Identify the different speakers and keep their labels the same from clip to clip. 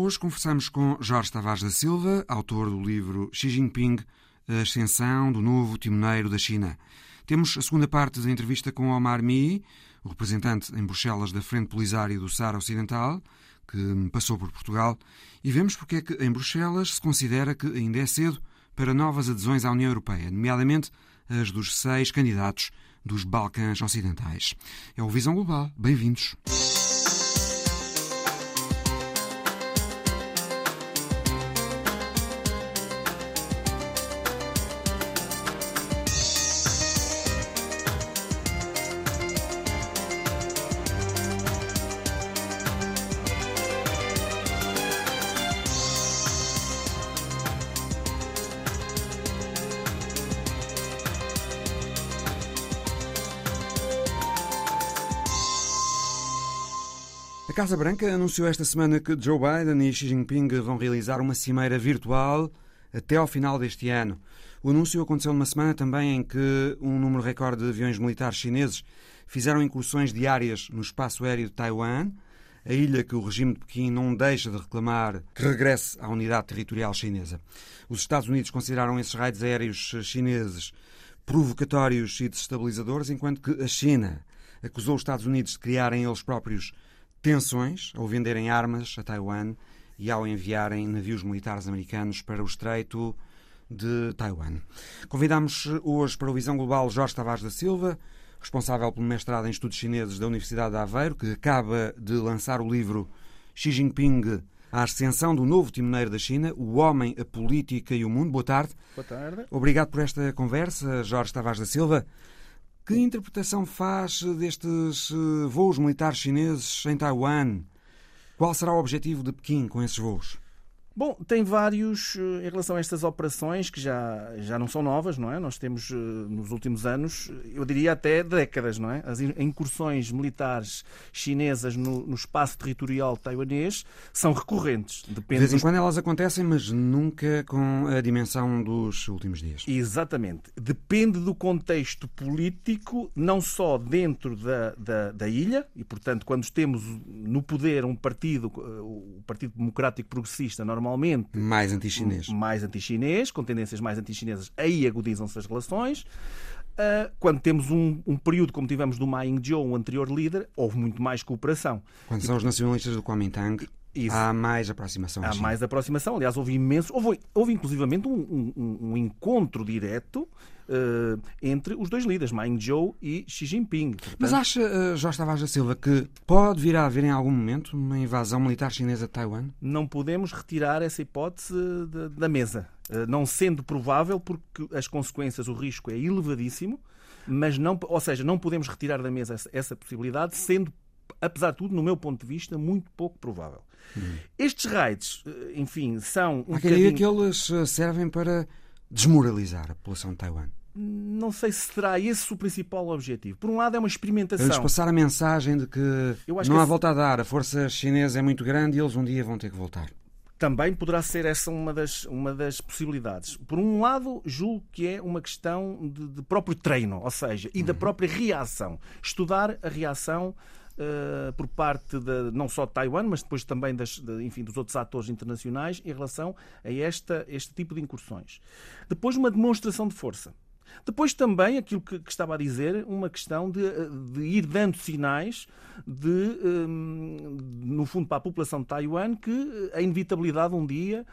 Speaker 1: Hoje conversamos com Jorge Tavares da Silva, autor do livro Xi Jinping, a ascensão do novo timoneiro da China. Temos a segunda parte da entrevista com Omar Mi, o representante em Bruxelas da Frente Polisário do Saara Ocidental, que passou por Portugal, e vemos porque é que em Bruxelas se considera que ainda é cedo para novas adesões à União Europeia, nomeadamente as dos seis candidatos dos Balcãs Ocidentais. É o Visão Global. Bem-vindos. Casa Branca anunciou esta semana que Joe Biden e Xi Jinping vão realizar uma cimeira virtual até ao final deste ano. O anúncio aconteceu numa semana também em que um número recorde de aviões militares chineses fizeram incursões diárias no espaço aéreo de Taiwan, a ilha que o regime de Pequim não deixa de reclamar que regresse à unidade territorial chinesa. Os Estados Unidos consideraram esses raids aéreos chineses provocatórios e desestabilizadores, enquanto que a China acusou os Estados Unidos de criarem eles próprios tensões ao venderem armas a Taiwan e ao enviarem navios militares americanos para o Estreito de Taiwan. Convidamos hoje para o Visão Global Jorge Tavares da Silva, responsável pelo mestrado em Estudos Chineses da Universidade de Aveiro, que acaba de lançar o livro Xi Jinping, a ascensão do novo timoneiro da China, o homem, a política e o mundo. Boa tarde.
Speaker 2: Boa tarde.
Speaker 1: Obrigado por esta conversa, Jorge Tavares da Silva. Que interpretação faz destes eh, voos militares chineses em Taiwan? Qual será o objetivo de Pequim com esses voos?
Speaker 2: Bom, tem vários eh, em relação a estas operações que já, já não são novas, não é? Nós temos eh, nos últimos anos, eu diria até décadas, não é? As incursões militares chinesas no, no espaço territorial taiwanês são recorrentes.
Speaker 1: Depende de vez em quando elas acontecem, mas nunca com a dimensão dos últimos dias.
Speaker 2: Exatamente. Depende do contexto político, não só dentro da, da, da ilha, e portanto, quando temos no poder um partido, eh, o Partido Democrático Progressista, normalmente normalmente
Speaker 1: mais anti-chinês,
Speaker 2: mais anti-chinês, com tendências mais anti-chinesas, aí agudizam-se as relações. Uh, quando temos um, um, período como tivemos do Ma Ying-jeou, o anterior líder, houve muito mais cooperação.
Speaker 1: Quando são os nacionalistas do Kuomintang, isso. Há mais aproximação.
Speaker 2: Há mais aproximação. Aliás, houve imenso. Houve, houve inclusivamente um, um, um encontro direto uh, entre os dois líderes, Ma Ying-jeou e Xi Jinping.
Speaker 1: Portanto... Mas acha, uh, Jorge Tavares da Silva, que pode vir a haver em algum momento uma invasão militar chinesa de Taiwan?
Speaker 2: Não podemos retirar essa hipótese de, da mesa. Uh, não sendo provável, porque as consequências, o risco é elevadíssimo, mas não, ou seja, não podemos retirar da mesa essa, essa possibilidade, sendo apesar de tudo, no meu ponto de vista, muito pouco provável. Hum. Estes raids, eh, enfim, são
Speaker 1: um Há bocadinho... que eles eh, servem para desmoralizar a população de Taiwan.
Speaker 2: Não sei se será esse o principal objetivo. Por um lado, é uma experimentação.
Speaker 1: Eles passar a mensagem de que não há volta a dar, a força chinesa é muito grande e eles um dia vão ter que voltar.
Speaker 2: Também poderá ser essa uma das, uma das possibilidades. Por um lado, julgo que é uma questão de, de próprio treino, ou seja, e uhum. da própria reação. Estudar a reação uh, por parte de, não só de Taiwan, mas depois também das, de, enfim, dos outros atores internacionais em relação a esta, este tipo de incursões. Depois, uma demonstração de força. Depois também, aquilo que, que, estava a dizer, uma questão de, de ir dando sinais de, um, no fundo, para a população de Taiwan, que a inevitabilidade um dia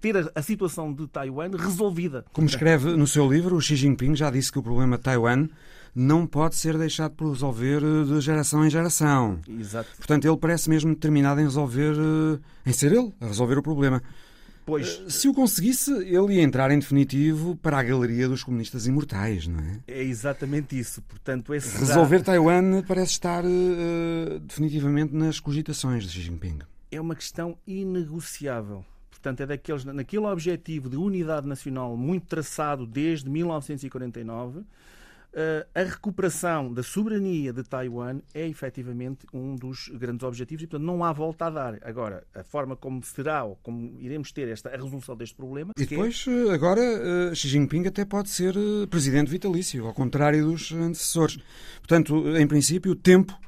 Speaker 2: ter a, a, situação de Taiwan resolvida.
Speaker 1: Como escreve no seu livro, o Xi Jinping já disse que o problema de Taiwan não pode ser deixado por resolver eh, de geração em geração.
Speaker 2: Exato.
Speaker 1: Portanto, ele parece mesmo determinado em resolver, eh, em ser ele, a resolver o problema. Pois, eh, se o conseguisse, ele ia entrar em definitivo para a galeria dos comunistas imortais, não é?
Speaker 2: É exatamente isso. Portanto, esse
Speaker 1: Resolver Taiwan parece estar uh, definitivamente nas cogitações de Xi Jinping.
Speaker 2: É uma questão inegociável. Portanto, é daqueles, naquele objetivo de unidade nacional muito traçado desde 1949 eh, a recuperação da soberania de Taiwan é efetivamente um dos grandes objetivos e, portanto, não há volta a dar. Agora, a forma como será ou como iremos ter esta, a resolução deste problema.
Speaker 1: E depois, é... agora, eh, Xi Jinping até pode ser presidente vitalício, ao contrário dos antecessores. Portanto, em princípio, o tempo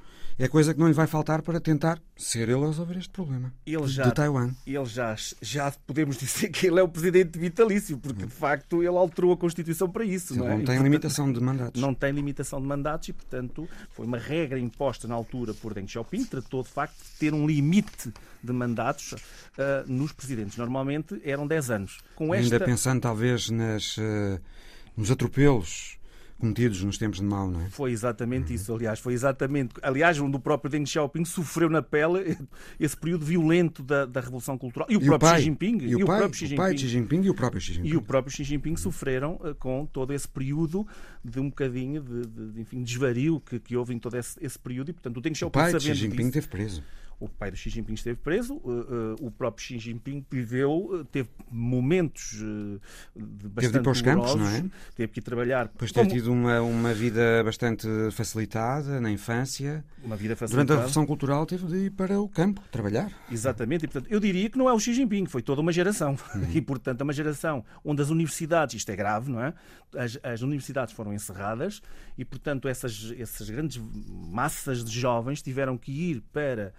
Speaker 1: é coisa que não lhe vai faltar para tentar ser ele a resolver este problema ele já, de Taiwan.
Speaker 2: Ele já, já podemos dizer que ele é o presidente vitalício, porque de facto ele alterou a Constituição para isso.
Speaker 1: Não,
Speaker 2: é?
Speaker 1: não tem e, limitação de mandatos.
Speaker 2: Não tem limitação de mandatos e, portanto, foi uma regra imposta na altura por Deng Xiaoping, tratou de facto de ter um limite de mandatos uh, nos presidentes. Normalmente eram 10 anos.
Speaker 1: Com esta... Ainda pensando talvez nas, uh, nos atropelos cometidos nos tempos de Mao, não é?
Speaker 2: Foi exatamente isso, aliás. Foi exatamente. Aliás, onde o próprio Deng Xiaoping sofreu na pele esse período violento da, da Revolução Cultural.
Speaker 1: E
Speaker 2: o e próprio
Speaker 1: o pai,
Speaker 2: Xi Jinping.
Speaker 1: E o, e o pai, próprio Xi Jinping. O pai Xi Jinping e o próprio Xi Jinping.
Speaker 2: E o próprio Xi Jinping sofreram uh, com todo esse período de um bocadinho de, de, de enfim, desvario que, que houve em todo esse, esse período. E, portanto, o Deng Xiaoping,
Speaker 1: o pai
Speaker 2: de Xi
Speaker 1: Jinping
Speaker 2: disso,
Speaker 1: esteve preso
Speaker 2: o pai do Xi Jinping esteve preso, uh, uh, o próprio Xi Jinping viveu, teve momentos uh, de bastante
Speaker 1: Teve de ir para os campos, não é?
Speaker 2: Teve que ir trabalhar.
Speaker 1: Ter como... tido uma, uma vida bastante facilitada na infância.
Speaker 2: Uma vida facilitada.
Speaker 1: Durante a Revolução Cultural teve de ir para o campo trabalhar.
Speaker 2: Exatamente, e portanto eu diria que não é o Xi Jinping, foi toda uma geração. Uhum. E portanto, uma geração onde as universidades, isto é grave, não é? As, as universidades foram encerradas e portanto essas, essas grandes massas de jovens tiveram que ir para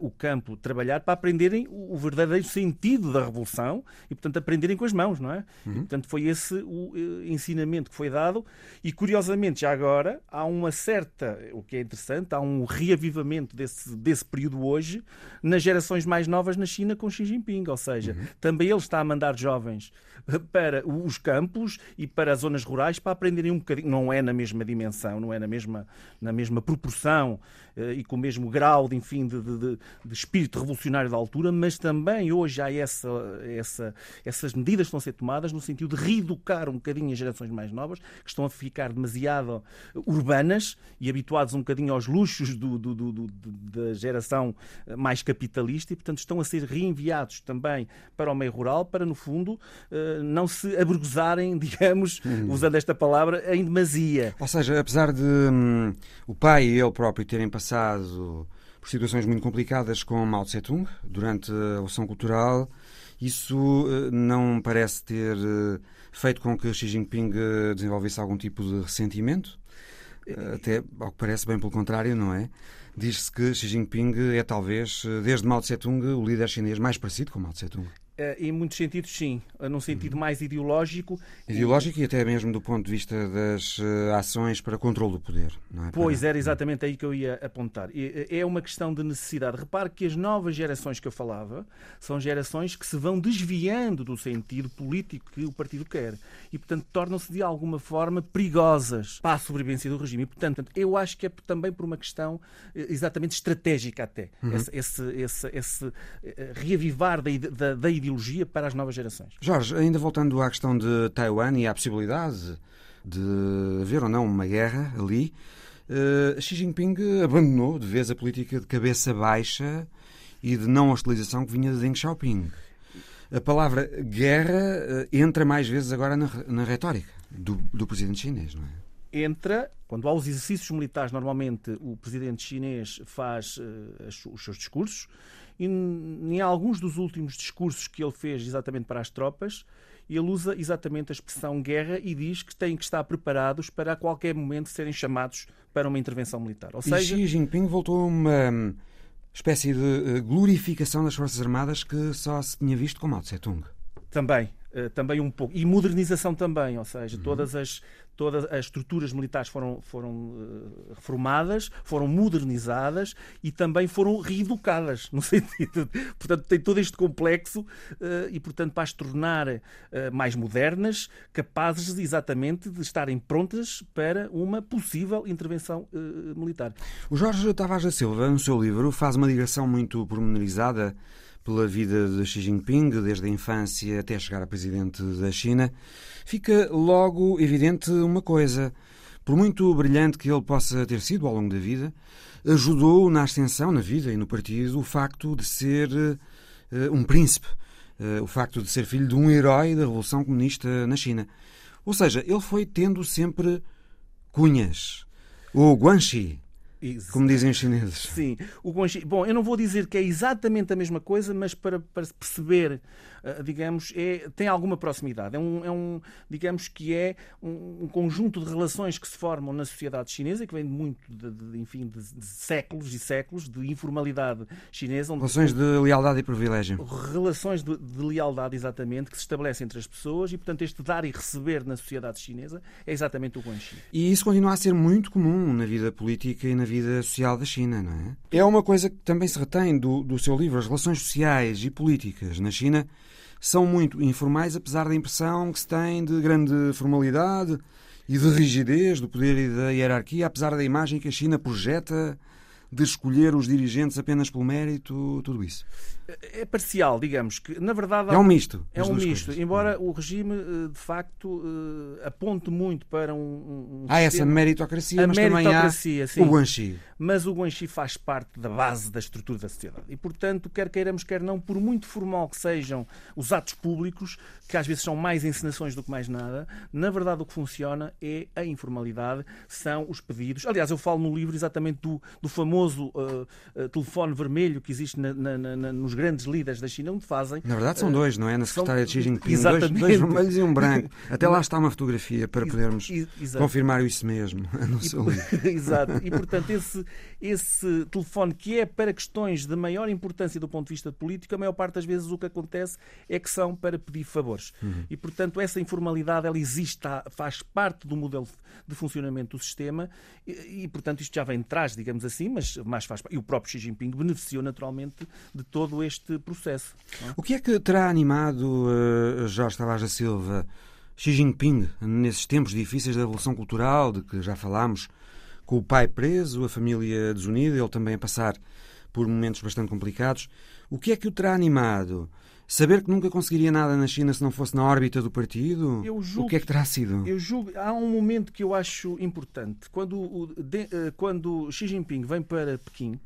Speaker 2: o campo trabalhar para aprenderem o, verdadeiro sentido da revolução e, portanto, aprenderem com as mãos, não é? Uhum. E, portanto, foi esse o uh, ensinamento que foi dado e, curiosamente, já agora há uma certa, o que é interessante, há um reavivamento desse, desse período hoje nas gerações mais novas na China com Xi Jinping, ou seja, uhum. também ele está a mandar jovens para os campos e para as zonas rurais para aprenderem um bocadinho, não é na mesma dimensão, não é na mesma, na mesma proporção e com o mesmo grau de, enfim, de, de, de, de, espírito revolucionário da altura, mas também hoje há essa, essa, essas medidas que estão a ser tomadas no sentido de reeducar um bocadinho as gerações mais novas, que estão a ficar demasiado urbanas e habituados um bocadinho aos luxos do, do, do, da geração mais capitalista e, portanto, estão a ser reenviados também para o meio rural, para, no fundo, uh, não se abrugosarem, digamos, hum. usando esta palavra, em demasia.
Speaker 1: Ou seja, apesar de hum, o pai e ele próprio terem passado por situações muito complicadas com Mao Tse-tung durante a Revolução Cultural. Isso eh, não parece ter eh, feito com que Xi Jinping eh, desenvolvesse algum tipo de ressentimento. Até, ao que parece, bem pelo contrário, não é? Diz-se que Xi Jinping é talvez, desde Mao Tse-tung, o líder chinês mais parecido com Mao Tse-tung.
Speaker 2: Eh, em muitos sentidos, sim. Eh, num sentido mais ideológico.
Speaker 1: Ideológico e, e até mesmo do ponto de vista das uh, ações para controle do poder. É?
Speaker 2: Pois,
Speaker 1: para...
Speaker 2: era exatamente aí que eu ia apontar. É uma questão de necessidade. Repare que as novas gerações que eu falava são gerações que se vão desviando do sentido político que o partido quer. E, portanto, tornam-se de alguma forma perigosas para a sobrevivência do regime. E, portanto, eu acho que é também por uma questão exatamente estratégica até. Uhum. Esse, esse, esse, esse, reavivar da, da, da ideologia para as novas gerações.
Speaker 1: Jorge, ainda voltando à questão de Taiwan e à possibilidade de haver ou não uma guerra ali, uh, Xi Jinping abandonou de vez a política de cabeça baixa e de não hostilização que vinha de Deng Xiaoping. A palavra guerra uh, entra mais vezes agora na, na retórica do, do presidente chinês, não é?
Speaker 2: entra, quando há os exercícios militares, normalmente o presidente chinês faz uh, os seus discursos e em alguns dos últimos discursos que ele fez exatamente para as tropas, ele usa exatamente a expressão guerra e diz que têm que estar preparados para a qualquer momento serem chamados para uma intervenção militar.
Speaker 1: Ou seja... E Xi Jinping voltou a uma espécie de eh, glorificação das Forças Armadas que só se tinha visto com Mao Tse-tung.
Speaker 2: Também, eh, também um pouco. E modernização também, ou seja, uhum. todas as todas as estruturas militares foram, foram uh, reformadas, foram modernizadas e também foram reeducadas, no sentido. portanto, tem todo este complexo uh, e, portanto, para as tornar mais modernas, capazes exatamente de estarem prontas para uma possível intervenção militar.
Speaker 1: O Jorge Tavares da Silva, no seu livro, faz uma ligação muito pormenorizada pela vida de Xi Jinping, desde a infância até chegar a presidente da China, fica logo evidente uma coisa. Por muito brilhante que ele possa ter sido ao longo da vida, ajudou na ascensão na vida e no partido o facto de ser uh, um príncipe, uh, o facto de ser filho de um herói da Revolução Comunista na China. Ou seja, ele foi tendo sempre cunhas. O Guanxi. Como dizem os chineses.
Speaker 2: Sim. O Guanxi... Bom, eu não vou dizer que é exatamente a mesma coisa, mas para, para perceber, uh, digamos, é, tem alguma proximidade. É um, é um digamos que é um, um, conjunto de relações que se formam na sociedade chinesa, que vem muito, de, de enfim, de, de, séculos e séculos de informalidade chinesa.
Speaker 1: Relações de lealdade e privilégio.
Speaker 2: Relações de, de lealdade, exatamente, que se estabelecem entre as pessoas e, portanto, este dar e receber na sociedade chinesa é exatamente o Guanxi.
Speaker 1: E isso continua a ser muito comum na vida política e na vida social da China, não é? É uma coisa que também se retém do, do seu livro. As relações sociais e políticas na China são muito informais, apesar da impressão que se tem de grande formalidade e de rigidez do poder e da hierarquia, apesar da imagem que a China projeta de escolher os dirigentes apenas pelo mérito, tudo isso?
Speaker 2: É parcial, digamos que na verdade
Speaker 1: é um misto.
Speaker 2: É um misto, coisas. embora o regime eh, de facto eh, aponte muito para um, um
Speaker 1: há essa meritocracia, mas
Speaker 2: meritocracia,
Speaker 1: também há sim. o Guanxi.
Speaker 2: Mas o Guanxi faz parte da base da estrutura da sociedade e portanto quer queiramos quer não, por muito formal que sejam os atos públicos, que às vezes são mais encenações do que mais nada, na verdade o que funciona é a informalidade, são os pedidos. Aliás, eu falo no livro exatamente do, do famoso uh, uh, telefone vermelho que existe na, na, na, nos grandes líderes da China, onde fazem.
Speaker 1: Na verdade, são uh, dois, não é? Na secretária de Xi Jinping, dois, dois, vermelhos e um branco. Até lá está uma fotografia para podermos Exato. confirmar isso mesmo no seu livro.
Speaker 2: Exato. E portanto, esse, esse telefone que é para questões de maior importância do ponto de vista político, a maior parte das vezes o que acontece é que são para pedir favores. Uhum. E portanto, essa informalidade ela existe, faz parte do modelo de funcionamento do sistema e, e portanto, isto já vem de trás, digamos assim, mas mais faz E o próprio Xi Jinping beneficiou naturalmente de todo este processo.
Speaker 1: É? O que é que terá animado uh, Jorge Tavares da Silva, Xi Jinping, nesses tempos difíceis da Revolução Cultural, de que já falámos, com o pai preso, a família desunida, ele também a passar por momentos bastante complicados. O que é que o terá animado? Saber que nunca conseguiria nada na China se não fosse na órbita do partido? Julgo, o que é que terá sido?
Speaker 2: Eu julgo, há um momento que eu acho importante. Quando, eh, quando Xi Jinping vem para Pequim,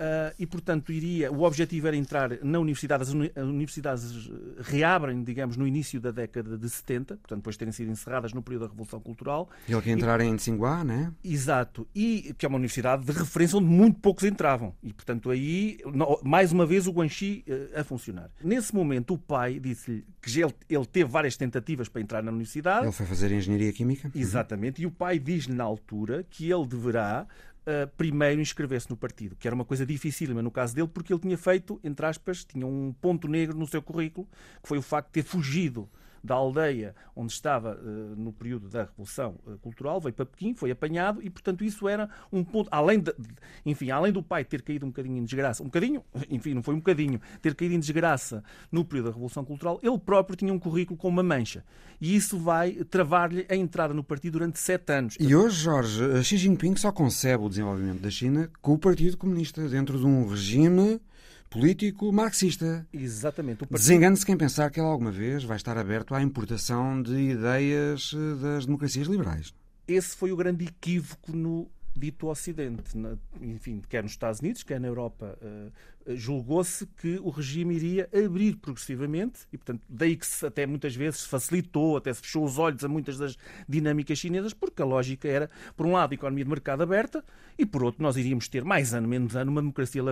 Speaker 2: Uh, e, portanto, iria, o objetivo era entrar na universidade. As universidades reabrem, digamos, no início da década de 70, portanto, depois de terem sido encerradas no período da Revolução Cultural.
Speaker 1: E ele quer entrar e, em Tsinghua, né?
Speaker 2: Exato. E que é uma universidade de referência onde muito poucos entravam. E, portanto, aí, mais uma vez, o Guanxi uh, a funcionar. Nesse momento, o pai disse-lhe que ele, ele teve várias tentativas para entrar na universidade.
Speaker 1: Ele foi fazer Engenharia Química.
Speaker 2: Exatamente. E o pai diz-lhe na altura que ele deverá uh, primeiro inscrever-se no partido, que era uma coisa dificílima no caso dele, porque ele tinha feito, entre aspas, tinha um ponto negro no seu currículo, que foi o facto de ter fugido da aldeia onde estava uh, no período da Revolução uh, Cultural, veio para Pequim, foi apanhado e, portanto, isso era um ponto, além de, enfim, além do pai ter caído um bocadinho em desgraça, um bocadinho, enfim, não foi um bocadinho, ter caído em desgraça no período da Revolução Cultural, ele próprio tinha um currículo com uma mancha. E isso vai travar-lhe a entrada no partido durante sete anos.
Speaker 1: E hoje, Jorge, Xi Jinping só concebe o desenvolvimento da China com o Partido Comunista, dentro de um regime político marxista.
Speaker 2: Exatamente.
Speaker 1: Partido... Desengane-se quem pensar que ele alguma vez vai estar aberto à importação de ideias eh, das democracias liberais.
Speaker 2: Esse foi o grande equívoco no dito Ocidente. enfim, quer nos Estados Unidos, quer na Europa, uh, julgou-se que o regime iria abrir progressivamente e, portanto, daí que se até muitas vezes facilitou, até se fechou os olhos a muitas das dinâmicas chinesas, porque a lógica era, por um lado, a economia de mercado aberta e, por outro, nós iríamos ter mais ano, menos ano, uma democracia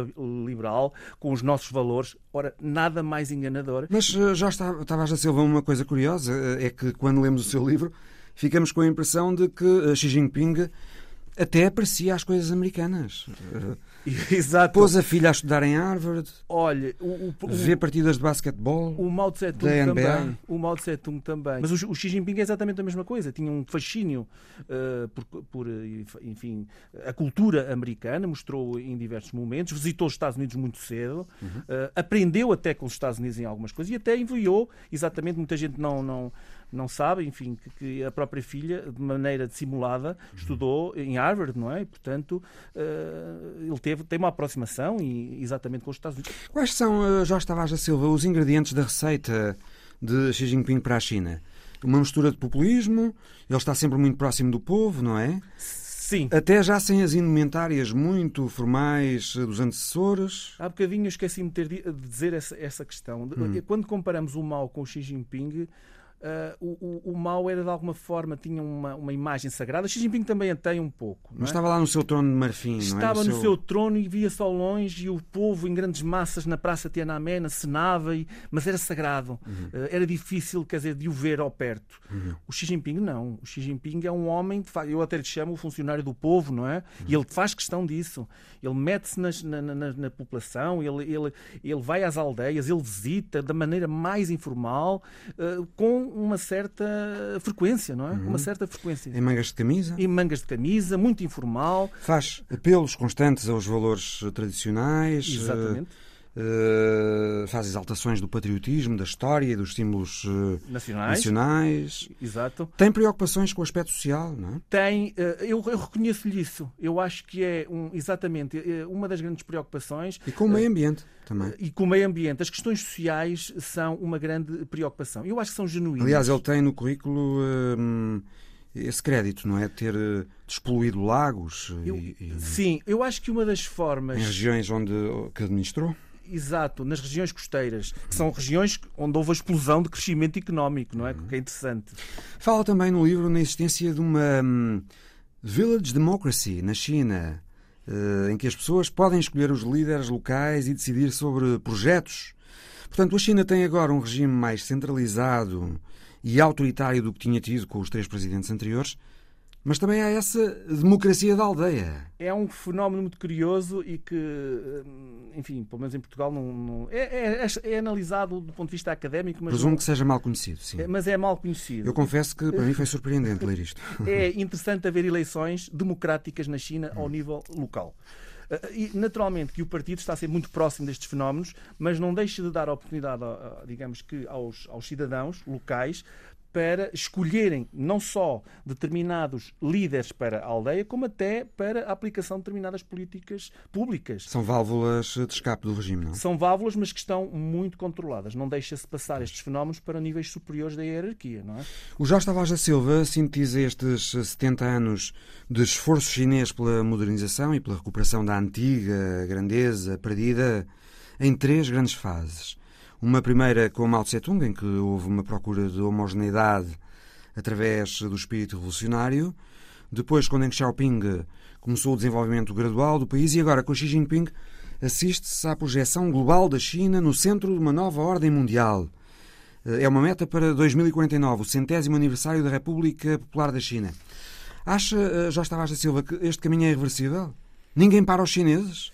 Speaker 2: liberal com os nossos valores. Ora, nada mais enganador.
Speaker 1: Mas uh, já estavas a Silva uma coisa curiosa, é que quando lemos o seu livro ficamos com a impressão de que Xi Jinping até aparecia às coisas americanas.
Speaker 2: Exato.
Speaker 1: Pôs a filha a estudar em Harvard.
Speaker 2: Olha, o,
Speaker 1: o, vê partidas de basquetebol.
Speaker 2: O Mao Tse Tung também. O Mao Tse Tung também. Mas o, o, Xi Jinping é exatamente a mesma coisa. Tinha um fascínio uh, por, por, enfim, a cultura americana. Mostrou em diversos momentos. Visitou os Estados Unidos muito cedo. Uhum. Uh, aprendeu até com os Estados Unidos em algumas coisas e até enviou. Exatamente, muita gente não não não sabe, enfim, que, que, a própria filha, de maneira dissimulada, uhum. estudou em Harvard, não é? E, portanto, uh, ele teve, tem uma aproximação e, exatamente com os Estados Unidos.
Speaker 1: Quais são, uh, Jorge Tavares da Silva, os ingredientes da receita de Xi Jinping para a China? Uma mistura de populismo, ele está sempre muito próximo do povo, não é?
Speaker 2: Sim.
Speaker 1: Até já sem as indumentárias muito formais dos antecessores.
Speaker 2: Há bocadinho esqueci-me de dizer essa, essa questão. Hum. Quando comparamos o Mao com o Xi Jinping, Uh, o, o, o mal era de alguma forma, tinha uma, uma imagem sagrada. Xi Jinping também a tem um pouco.
Speaker 1: Mas
Speaker 2: é?
Speaker 1: estava lá no seu trono de marfim,
Speaker 2: Estava
Speaker 1: não
Speaker 2: no,
Speaker 1: é? no
Speaker 2: seu... trono e via-se ao longe e o povo em grandes massas na Praça Tiananmen acenava, e... mas era sagrado. Uhum. Uh, era difícil, quer dizer, de o ver ao perto. Uhum. O Xi Jinping não. O Xi Jinping é um homem, eu até lhe chamo o funcionário do povo, não é? Uhum. E ele faz questão disso. Ele mete-se na, na, na, população, ele, ele, ele vai às aldeias, ele visita da maneira mais informal, uh, com uma certa frequência, não é? Uhum. Uma certa frequência.
Speaker 1: Em mangas de camisa?
Speaker 2: Em mangas de camisa, muito informal.
Speaker 1: Faz apelos constantes aos valores tradicionais.
Speaker 2: Exatamente.
Speaker 1: Uh, faz exaltações do patriotismo, da história dos símbolos uh,
Speaker 2: nacionais.
Speaker 1: nacionais.
Speaker 2: Exato.
Speaker 1: Tem preocupações com o aspecto social, não é?
Speaker 2: Tem. Uh, eu, eu reconheço-lhe isso. Eu acho que é um, exatamente uma das grandes preocupações.
Speaker 1: E com o meio ambiente também.
Speaker 2: E com o meio ambiente. As questões sociais são uma grande preocupação. Eu acho que são genuínas.
Speaker 1: Aliás, ele tem no currículo esse crédito, não é? Ter despoluído lagos.
Speaker 2: Eu,
Speaker 1: e, e...
Speaker 2: Sim, eu acho que uma das formas.
Speaker 1: Em regiões onde que administrou?
Speaker 2: Exato, nas regiões costeiras, que são regiões onde houve a explosão de crescimento económico, não é? Que é interessante.
Speaker 1: Fala também no livro na existência de uma hum, village democracy na China, uh, em que as pessoas podem escolher os líderes locais e decidir sobre projetos. Portanto, a China tem agora um regime mais centralizado e autoritário do que tinha tido com os três presidentes anteriores, mas também há essa democracia da aldeia.
Speaker 2: É um fenómeno muito curioso e que, hum, enfim, pelo menos em Portugal, não, não é, é, é, analisado do ponto de vista académico. Mas
Speaker 1: Presumo
Speaker 2: não,
Speaker 1: que seja mal conhecido, sim.
Speaker 2: É, mas é mal conhecido.
Speaker 1: Eu confesso que para mim foi surpreendente ler isto.
Speaker 2: É interessante haver eleições democráticas na China ao nível local. Eh, e, naturalmente, que o partido está a ser muito próximo destes fenómenos, mas não deixa de dar a oportunidade, digamos que, aos, aos cidadãos locais para escolherem não só determinados líderes para a aldeia, como até para a aplicação de determinadas políticas públicas.
Speaker 1: São válvulas de escape do regime, não?
Speaker 2: São válvulas, mas que estão muito controladas. Não deixa-se passar estes fenómenos para níveis superiores da hierarquia, não é?
Speaker 1: O Jorge Tavares da Silva sintetiza estes 70 anos de esforço chinês pela modernização e pela recuperação da antiga grandeza perdida em três grandes fases. Uma primeira com Mao Tse-tung, em que houve uma procura de homogeneidade através do espírito revolucionário. Depois, com Deng Xiaoping, começou o desenvolvimento gradual do país e agora com Xi Jinping assiste-se à projeção global da China no centro de uma nova ordem mundial. É uma meta para 2049, o centésimo aniversário da República Popular da China. Acha, eh, já estava a Silva, que este caminho é irreversível? Ninguém para os chineses?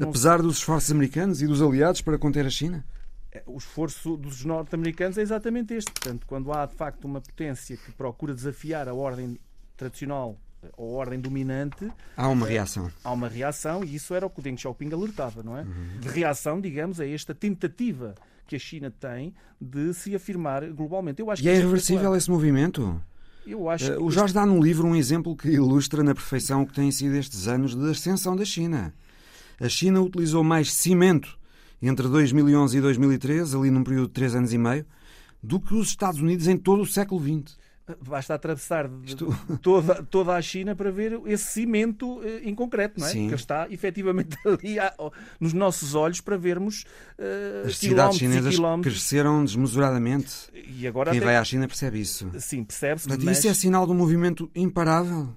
Speaker 1: Apesar dos esforços americanos e dos aliados para conter a China?
Speaker 2: É, o esforço dos norte-americanos é exatamente este. Portanto, quando há de facto uma potência que procura desafiar a ordem tradicional ou a ordem dominante.
Speaker 1: Há uma reação.
Speaker 2: Há uma reação e isso era o que o Deng Xiaoping alertava, não é? Uhum. De reação, digamos, a esta tentativa que a China tem de se afirmar globalmente.
Speaker 1: Eu acho e é, é irreversível esse movimento?
Speaker 2: Eu acho
Speaker 1: uh, o Jorge dá no livro um exemplo que ilustra na perfeição o que têm sido estes anos de ascensão da China. A China utilizou mais cimento entre 2011 e 2013, ali num período de três anos e meio, do que os Estados Unidos em todo o século XX.
Speaker 2: Basta atravessar Isto... toda, toda a China para ver esse cimento eh, em concreto, não é?
Speaker 1: Sim.
Speaker 2: Que está efetivamente ali nos nossos olhos para vermos
Speaker 1: uh, As cidades chinesas cresceram desmesuradamente.
Speaker 2: E agora
Speaker 1: Quem
Speaker 2: até...
Speaker 1: vai à China percebe isso.
Speaker 2: Sim, percebe-se.
Speaker 1: Mas... Isso é sinal de um movimento imparável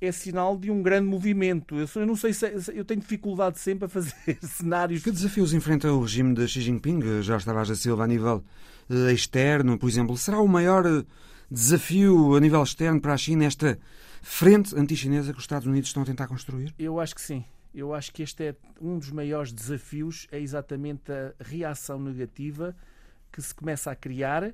Speaker 2: é sinal de um grande movimento. Eu, eu não sei se eu tenho dificuldade sempre a fazer cenários.
Speaker 1: Que desafios enfrenta o regime de Xi Jinping, já estava a Silva, a nível uh, externo, por exemplo? Será o maior eh, desafio a nível externo para a China esta frente anti-chinesa que os Estados Unidos estão a tentar construir?
Speaker 2: Eu acho que sim. Eu acho que este é um dos maiores desafios, é exatamente a reação negativa que se começa a criar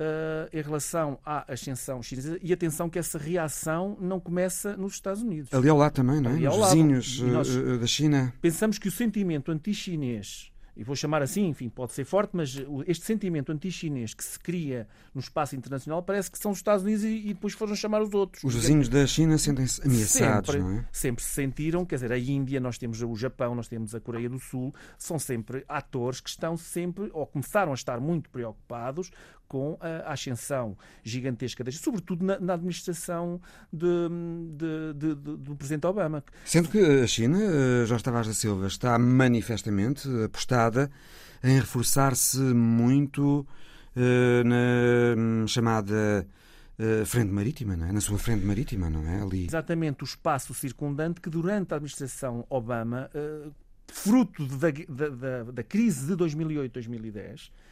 Speaker 2: uh, em relação à ascensão chinesa. E atenção que essa reação não começa nos Estados Unidos.
Speaker 1: Ali ao lado também, não é? Nos vizinhos uh, da China.
Speaker 2: Pensamos que o sentimento anti-chinês e vou chamar assim, enfim, pode ser forte, mas este sentimento anti-chinês que se cria no espaço internacional parece que são os Estados Unidos e, e depois foram chamar os outros.
Speaker 1: Os vizinhos da China sentem-se ameaçados,
Speaker 2: sempre,
Speaker 1: não é?
Speaker 2: Sempre se sentiram, quer dizer, a Índia, nós temos o Japão, nós temos a Coreia do Sul, são sempre atores que estão sempre, ou começaram a estar muito preocupados com a ascensão gigantesca, sobretudo na, na administração de, de, de, do Presidente Obama.
Speaker 1: Sendo que a China, eh, Jorge Tavares da Silva, está manifestamente apostada em reforçar-se muito na hum, chamada frente marítima, não é? na sua frente marítima, não é? Ali.
Speaker 2: Exatamente, o espaço circundante que durante a administração Obama, fruto da, da, da crise de 2008-2010, Uh,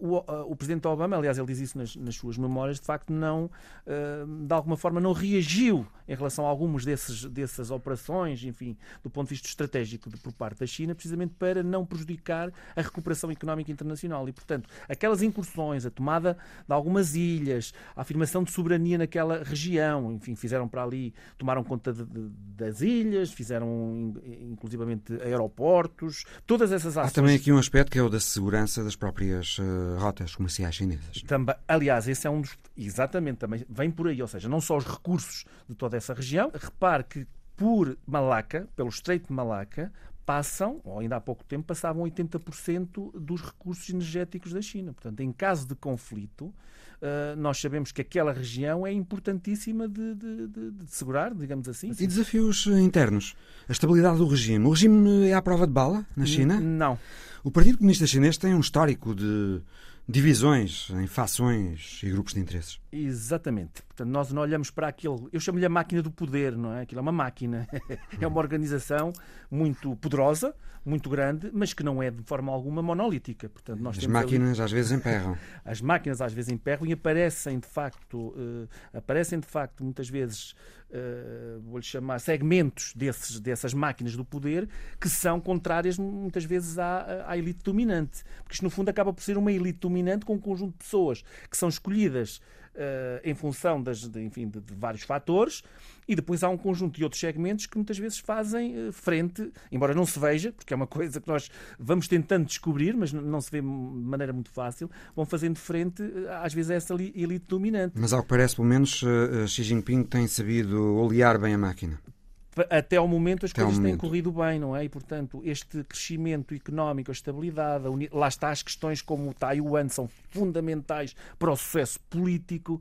Speaker 2: o, uh, o, presidente Obama, aliás, ele diz isso nas, nas, suas memórias, de facto, não, uh, de alguma forma, não reagiu em relação a algumas desses, dessas operações, enfim, do ponto de vista estratégico de, por parte da China, precisamente para não prejudicar a recuperação económica internacional. E, portanto, aquelas incursões, a tomada de algumas ilhas, a afirmação de soberania naquela região, enfim, fizeram para ali, tomaram conta de, de, das ilhas, fizeram inclusivamente aeroportos, todas essas ações.
Speaker 1: Há também aqui um aspecto que é o da segurança das próprias uh, rotas comerciais chinesas.
Speaker 2: Também, aliás, esse é um dos. Exatamente, também vem por aí, ou seja, não só os recursos de toda essa região. Repare que por Malaca, pelo Estreito de Malaca, passam, ou ainda há pouco tempo, passavam 80% dos recursos energéticos da China. Portanto, em caso de conflito, eh, nós sabemos que aquela região é importantíssima de, de, de, de segurar, digamos assim.
Speaker 1: E desafios internos? A estabilidade do regime. O regime é à prova de bala na China?
Speaker 2: Não.
Speaker 1: O Partido Comunista Chinês tem um histórico de divisões em fações e grupos de interesses.
Speaker 2: Exatamente. Portanto, nós não olhamos para aquele. Eu chamo-lhe a máquina do poder, não é? Aquilo é uma máquina. é uma organização muito poderosa, muito grande, mas que não é de forma alguma monolítica. Portanto,
Speaker 1: nós As máquinas ali... às vezes emperram.
Speaker 2: As máquinas às vezes emperram e aparecem de facto, uh, aparecem de facto muitas vezes, vou-lhe chamar, segmentos desses, dessas máquinas do poder que são contrárias muitas vezes à, à elite dominante. Porque isto no fundo acaba por ser uma elite dominante com um conjunto de pessoas que são escolhidas em função das, de, enfim, de, de, vários fatores, e depois há um conjunto de outros segmentos que muitas vezes fazem uh, frente, embora não se veja, porque é uma coisa que nós vamos tentando descobrir, mas não se vê de maneira muito fácil, vão fazendo frente, uh, às vezes, a essa elite dominante.
Speaker 1: Mas ao que parece, pelo menos, Xi Jinping tem sabido olear bem a máquina
Speaker 2: até ao momento as até coisas têm corrido bem, não é? E, portanto, este crescimento económico, a estabilidade, a uni... lá está as questões como o Taiwan são fundamentais para o sucesso político,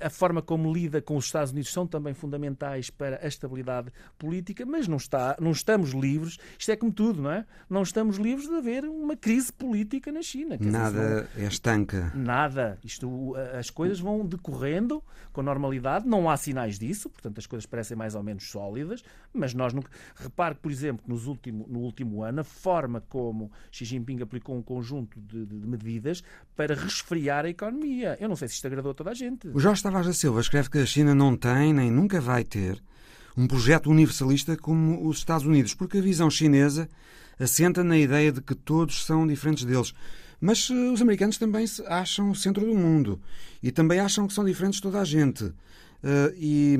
Speaker 2: a forma como lida com os Estados Unidos são também fundamentais para a estabilidade política, mas não, está, não estamos livres, isto é como tudo, não é? Não estamos livres de haver uma crise política na China.
Speaker 1: Nada é estanca.
Speaker 2: Nada. Isto, as coisas vão decorrendo com normalidade, não há sinais disso, portanto as coisas parecem mais ou menos sólidas, mas nós nunca. Repare, por exemplo, nos último, no último ano, a forma como Xi Jinping aplicou um conjunto de, de, medidas para resfriar a economia. Eu não sei se isto agradou a toda a gente.
Speaker 1: O Jorge Tavares da Silva escreve que a China não tem, nem nunca vai ter, um projeto universalista como os Estados Unidos, porque a visão chinesa assenta na ideia de que todos são diferentes deles. Mas uh, os americanos também se acham o centro do mundo e também acham que são diferentes de toda a gente. Uh, e.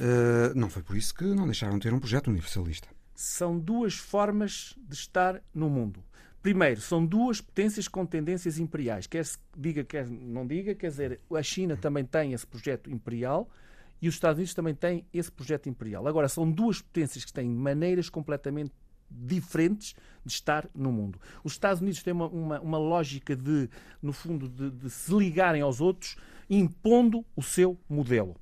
Speaker 1: Uh, não foi por isso que não deixaram de ter um projeto universalista.
Speaker 2: São duas formas de estar no mundo. Primeiro, são duas potências com tendências imperiais. Quer se diga, quer não diga, quer dizer, a China também tem esse projeto imperial e os Estados Unidos também têm esse projeto imperial. Agora, são duas potências que têm maneiras completamente diferentes de estar no mundo. Os Estados Unidos têm uma, uma, uma lógica de, no fundo, de, de se ligarem aos outros, impondo o seu modelo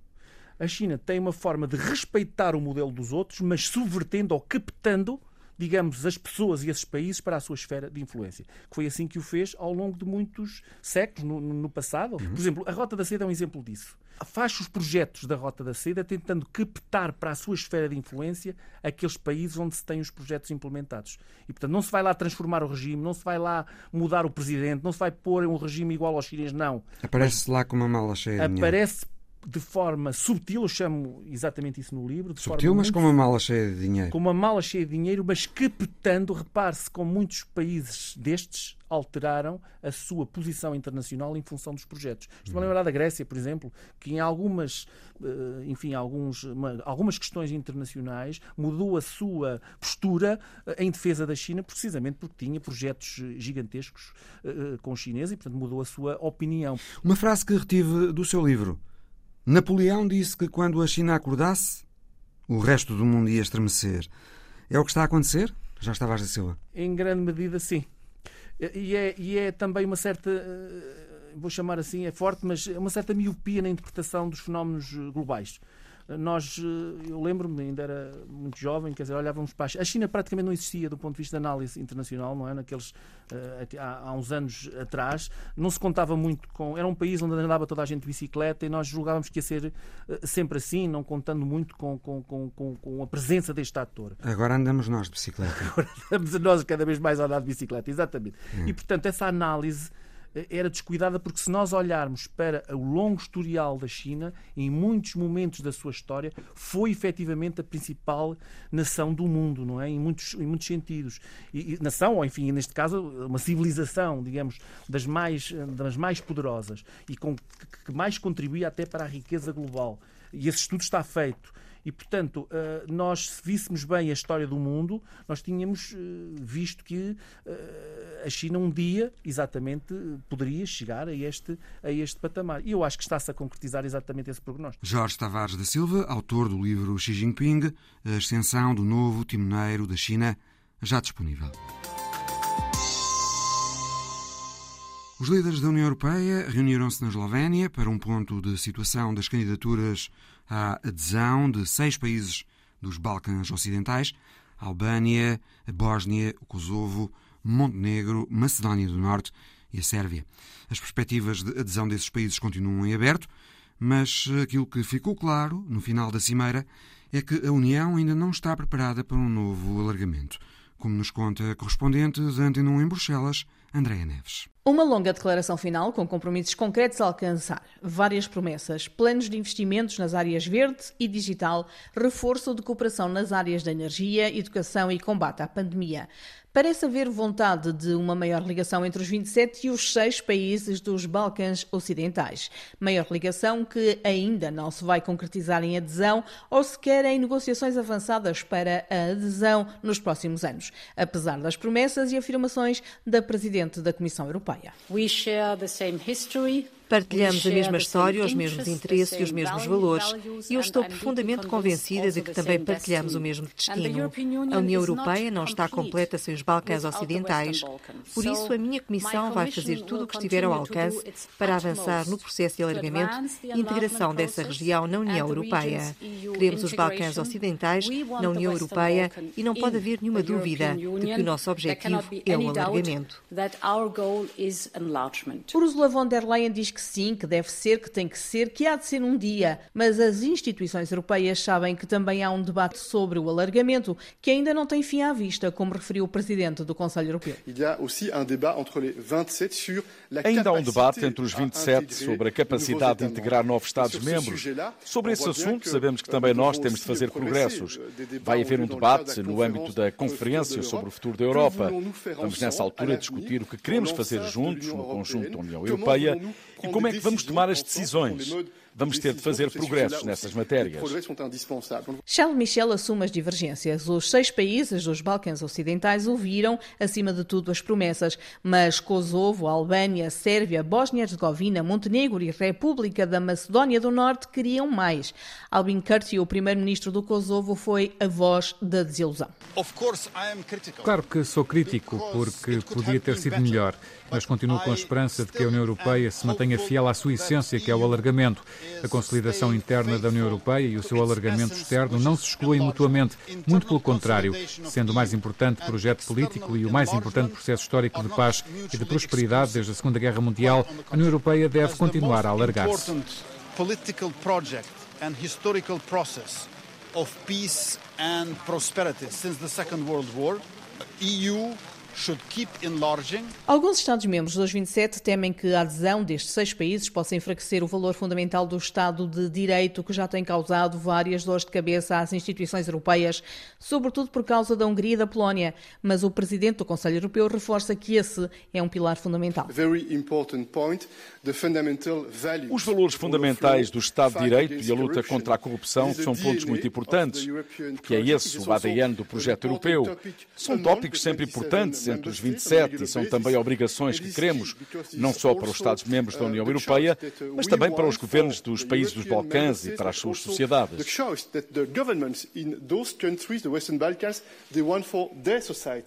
Speaker 2: a China tem uma forma de respeitar o modelo dos outros, mas subvertendo ou captando digamos, as pessoas e esses países para a sua esfera de influência. Que foi assim que o fez ao longo de muitos séculos no, no passado. Uhum. Por exemplo, a Rota da Seda é um exemplo disso. Faz os projetos da Rota da Seda tentando captar para a sua esfera de influência aqueles países onde se têm os projetos implementados. E, portanto, não se vai lá transformar o regime, não se vai lá mudar o presidente, não se vai pôr um regime igual aos chineses, não.
Speaker 1: Aparece lá com uma mala cheia
Speaker 2: Aparece de forma subtil, eu chamo exatamente isso no livro.
Speaker 1: subtil, mas com uma mala cheia de dinheiro.
Speaker 2: Com uma mala cheia de dinheiro, mas captando, repare-se, como muitos países destes alteraram a sua posição internacional em função dos projetos. Estou a lembrar da Grécia, por exemplo, que em algumas, eh, enfim, alguns, algumas questões internacionais mudou a sua postura eh, em defesa da China precisamente porque tinha projetos gigantescos eh, com os chineses e, portanto, mudou a sua opinião.
Speaker 1: Uma frase que retive do seu livro. Napoleão disse que quando a China acordasse, o resto do mundo ia estremecer. É o que está a acontecer? Já estava a Silva.
Speaker 2: Em grande medida, sim. E é, e é também uma certa, eh, vou chamar assim, é forte, mas é uma certa miopia na interpretação dos fenómenos globais. Nós, eu lembro-me, ainda era muito jovem, quer dizer, olhávamos para a China. A China praticamente não existia do ponto de vista de análise internacional, não é? Naqueles, há, há uns anos atrás, não se contava muito com. Era um país onde andava toda a gente de bicicleta e nós julgávamos que ia ser sempre assim, não contando muito com, com, com, com a presença deste ator.
Speaker 1: Agora andamos nós de bicicleta.
Speaker 2: Agora andamos nós cada vez mais a andar de bicicleta, exatamente. Hum. E, portanto, essa análise eh, era descuidada porque se nós olharmos para o longo historial da China, em muitos momentos da sua história, foi efetivamente a principal nação do mundo, não é? Em muitos, em muitos sentidos. E, e, nação, ou enfim, neste caso, uma civilização, digamos, das mais, das mais poderosas e com, que mais contribuía até para a riqueza global. E esse estudo está feito. E, portanto, eh, nós, se víssemos bem a história do mundo, nós tínhamos eh, visto que eh, a China um dia, exatamente, poderia chegar a este, a este patamar. E eu acho que está-se a concretizar exatamente esse prognóstico.
Speaker 1: Jorge Tavares da Silva, autor do livro Xi Jinping, A Ascensão do Novo Timoneiro da China, já disponível. Os líderes da União Europeia reuniram-se na Eslovénia para um ponto de situação das candidaturas à adesão de seis países dos Balcãs Ocidentais: Albânia, Bósnia, o Kosovo, Montenegro, Macedónia do Norte e a Sérvia. As perspectivas de adesão desses países continuam em aberto, mas aquilo que ficou claro no final da cimeira é que a União ainda não está preparada para um novo alargamento, como nos conta a correspondente da Antena 1 em Bruxelas, Andréa Neves.
Speaker 3: Uma longa declaração final com compromissos concretos a alcançar, várias promessas, planos de investimentos nas áreas verde e digital, reforço de cooperação nas áreas da energia, educação e combate à pandemia. Parece haver vontade de uma maior ligação entre os 27 e os seis países dos Balcãs Ocidentais. Maior ligação que ainda não se vai concretizar em adesão ou sequer em negociações avançadas para a adesão nos próximos anos, apesar das promessas e afirmações da Presidente da Comissão Europeia.
Speaker 4: We share the same history,
Speaker 5: Partilhamos a mesma história, os mesmos interesses e os mesmos valores, e eu estou profundamente convencida de que também partilhamos o mesmo destino. A União Europeia não está completa sem os Balcãs Ocidentais, por isso a minha Comissão vai fazer tudo o que estiver ao alcance para avançar no processo de alargamento e integração dessa região na União Europeia. Queremos os Balcãs Ocidentais na União Europeia e não pode haver nenhuma dúvida de que o nosso objetivo é o alargamento.
Speaker 3: Ursula von der Leyen diz que sim, que deve ser, que tem que ser, que há de ser um dia. Mas as instituições europeias sabem que também há um debate sobre o alargamento que ainda não tem fim à vista, como referiu o presidente do Conselho Europeu.
Speaker 6: Ainda há um debate entre os 27 sobre a capacidade de integrar novos Estados-membros. Sobre esse assunto, sabemos que também nós temos de fazer progressos. Vai haver um debate no âmbito da Conferência sobre o Futuro da Europa. Vamos, nessa altura, discutir o que queremos fazer juntos, no conjunto da União Europeia, e como é que vamos tomar as decisões? vamos ter de fazer progressos nessas matérias.
Speaker 3: Charles Michel assume as divergências. Os seis países dos Balcãs Ocidentais ouviram, acima de tudo, as promessas, mas Kosovo, Albânia, Sérvia, Bósnia-Herzegovina, Montenegro e República da Macedónia do Norte queriam mais. Albin Kurti, o primeiro-ministro do Kosovo, foi a voz da desilusão.
Speaker 7: Claro que sou crítico, porque podia ter sido melhor, mas continuo com a esperança de que a União Europeia se mantenha fiel à sua essência, que é o alargamento. A consolidação interna da União Europeia e o seu alargamento externo não se excluem mutuamente, muito pelo contrário, sendo o mais importante projeto político e o mais importante processo histórico de paz e de prosperidade desde a Segunda Guerra Mundial, a União Europeia deve continuar a alargar-se. of peace and prosperity since the Second World War,
Speaker 3: EU Alguns Estados-membros dos 27 temem que a adesão destes seis países possa enfraquecer o valor fundamental do Estado de Direito, que já tem causado várias dores de cabeça às instituições europeias, sobretudo por causa da Hungria e da Polónia. Mas o presidente do Conselho Europeu reforça que esse é um pilar fundamental.
Speaker 6: Os valores fundamentais do Estado de Direito e a luta contra a corrupção são pontos muito importantes, porque é esse o ADN do projeto europeu. São tópicos sempre importantes debates entre os 27 e são também obrigações que queremos, não só para os Estados-membros da União Europeia, mas também para os governos dos países dos Balcãs e para as suas sociedades.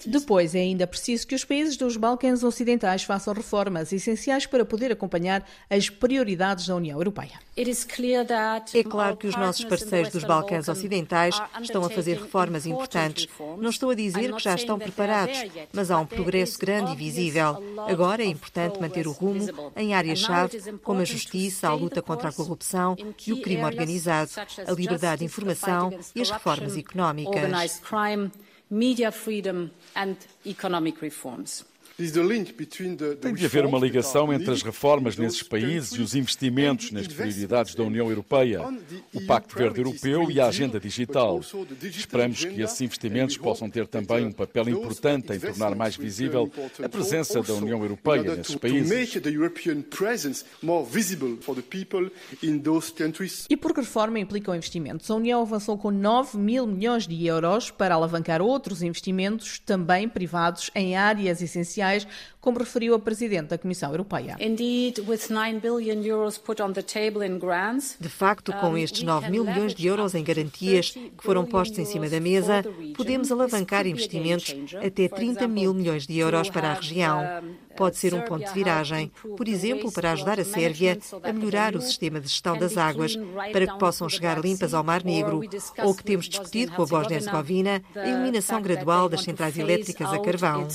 Speaker 3: Depois é ainda preciso que os países dos Balcãs Ocidentais façam reformas essenciais para poder acompanhar as prioridades da União Europeia.
Speaker 5: É claro que os nossos parceiros dos Balcãs Ocidentais estão a fazer reformas importantes. Não estou a dizer que já estão preparados, mas há um progresso grande e visível. Agora é importante manter o rumo em áreas-chave como a justiça, a luta contra a corrupção e o crime organizado, a liberdade de informação e as reformas económicas.
Speaker 6: Tem de haver uma ligação entre as reformas nesses países e os investimentos nas prioridades da União Europeia, o Pacto Verde Europeu e a Agenda Digital. Esperamos que esses investimentos possam ter também um papel importante em tornar mais visível a presença da União Europeia nesses países.
Speaker 3: E porque reforma implicam investimentos, a União avançou com 9 mil milhões de euros para alavancar outros investimentos, também privados, em áreas essenciais sociais, como referiu a Presidente da Comissão Europeia.
Speaker 5: De facto, com estes 9 mil milhões de euros em garantias que foram postos em cima da mesa, podemos alavancar investimentos até 30 mil milhões de euros para a região. Pode ser um ponto de viragem, por exemplo, para ajudar a Sérvia a melhorar o sistema de gestão das águas, para que possam chegar limpas ao Mar Negro, ou que temos discutido com a Bósnia-Herzegovina a eliminação gradual das centrais elétricas a carvão.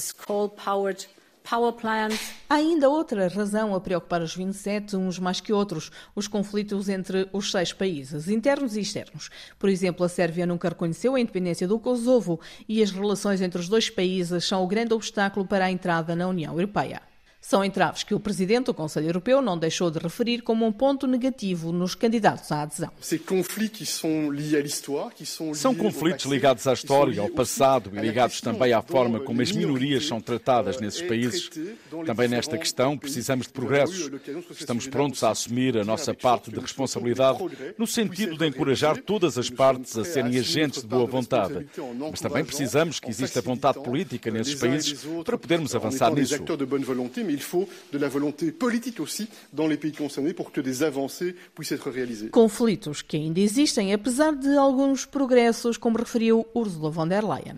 Speaker 3: Há ainda outra razão a preocupar os 27, uns mais que outros, os conflitos entre os seis países, internos e externos. Por exemplo, a Sérvia nunca reconheceu a independência do Kosovo e as relações entre os dois países são o grande obstáculo para a entrada na União Europeia. São entraves que o presidente do Conselho Europeu não deixou de referir como um ponto negativo nos candidatos à adesão.
Speaker 6: São conflitos ligados à história, ao passado e ligados também à forma como as minorias são tratadas nesses países. Também nesta questão precisamos de progressos. Estamos prontos a assumir a nossa parte de responsabilidade no sentido de encorajar todas as partes a serem agentes de boa vontade. Mas também precisamos que exista vontade política nesses países para podermos avançar nisso
Speaker 8: mais il faut de la volonté politique aussi dans les pays concernés pour que des avancées puissent être réalisées.
Speaker 3: Conflitos que ainda existem, apesar de alguns progressos, como referiu Ursula von der Leyen.